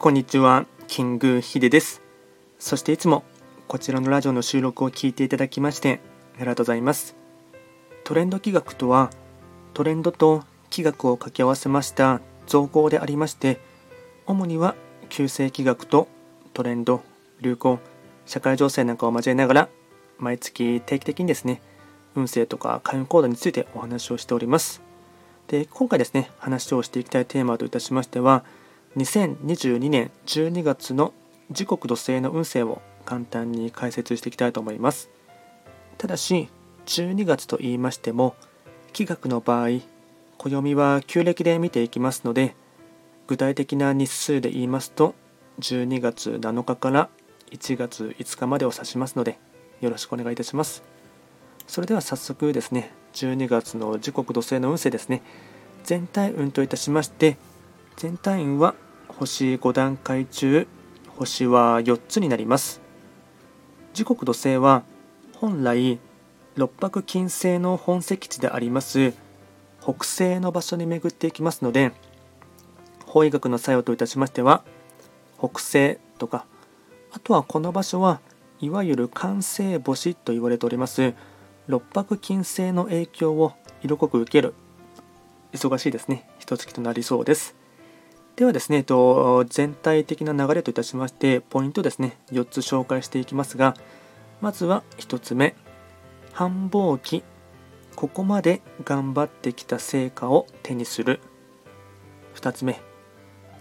こんにちは、キングヒデです。そしていつもこちらのラジオの収録を聞いていただきましてありがとうございます。トレンド企画とは、トレンドと企画を掛け合わせました造語でありまして、主には旧世企画とトレンド、流行、社会情勢なんかを交えながら、毎月定期的にですね、運勢とか開運行動についてお話をしております。で、今回ですね、話をしていきたいテーマといたしましては、2022年12月の時刻土星の運勢を簡単に解説していきたいと思います。ただし、12月と言いましても、気学の場合、暦は旧暦で見ていきますので、具体的な日数で言いますと、12月7日から1月5日までを指しますので、よろしくお願いいたします。それでは早速ですね、12月の時刻土星の運勢ですね、全体運といたしまして、全体運は星5段階中星は4つになります。時刻土星は本来六白金星の本石地であります北西の場所に巡っていきますので法医学の作用といたしましては北西とかあとはこの場所はいわゆる完成星と言われております六白金星の影響を色濃く受ける。忙しいですね。一月となりそうです。ではですね、えっと全体的な流れといたしまして、ポイントですね、4つ紹介していきますが、まずは1つ目、繁忙期、ここまで頑張ってきた成果を手にする。2つ目、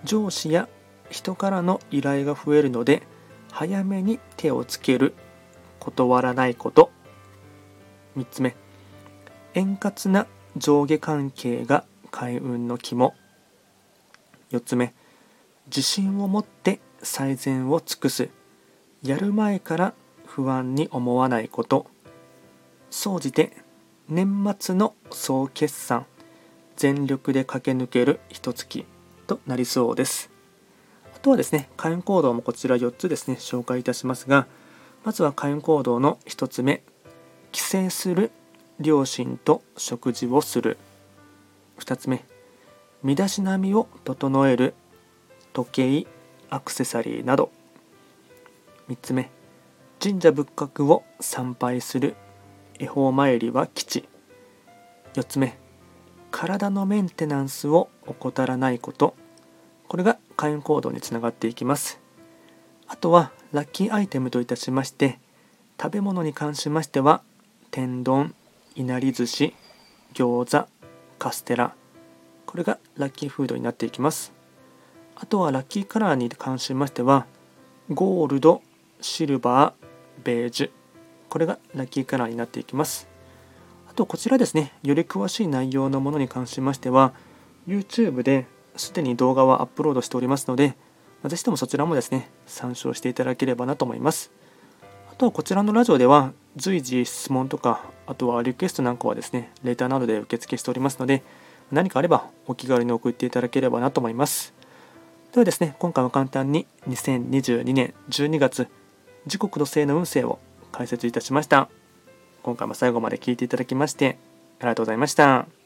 上司や人からの依頼が増えるので、早めに手をつける。断らないこと。3つ目、円滑な上下関係が開運の肝。4つ目。自信を持って最善を尽くす。やる前から不安に思わないこと。総じて年末の総決算。全力で駆け抜ける。一月。となりそうです。あとはですね開運行動もこちら4つですね紹介いたしますが。まずは開運行動の1つ目。帰省する両親と食事をする。2つ目。身だしなみを整える時計アクセサリーなど。3つ目神社仏閣を参拝する恵方参りは吉4つ目体のメンテナンスを怠らないこと。これが開運行動につながっていきます。あとはラッキーアイテムといたしまして食べ物に関しましては天丼いなり寿司餃子カステラ。これがラッキーフードになっていきます。あとはラッキーカラーに関しましてはゴールドシルバーベージュ。これがラッキーカラーになっていきます。あとこちらですねより詳しい内容のものに関しましては YouTube ですでに動画はアップロードしておりますのでぜひともそちらもですね参照していただければなと思います。あとはこちらのラジオでは随時質問とかあとはリクエストなんかはですねレターなどで受付しておりますので何かあればお気軽に送っていただければなと思います。ではですね、今回は簡単に2022年12月時刻土星の運勢を解説いたしました。今回も最後まで聞いていただきましてありがとうございました。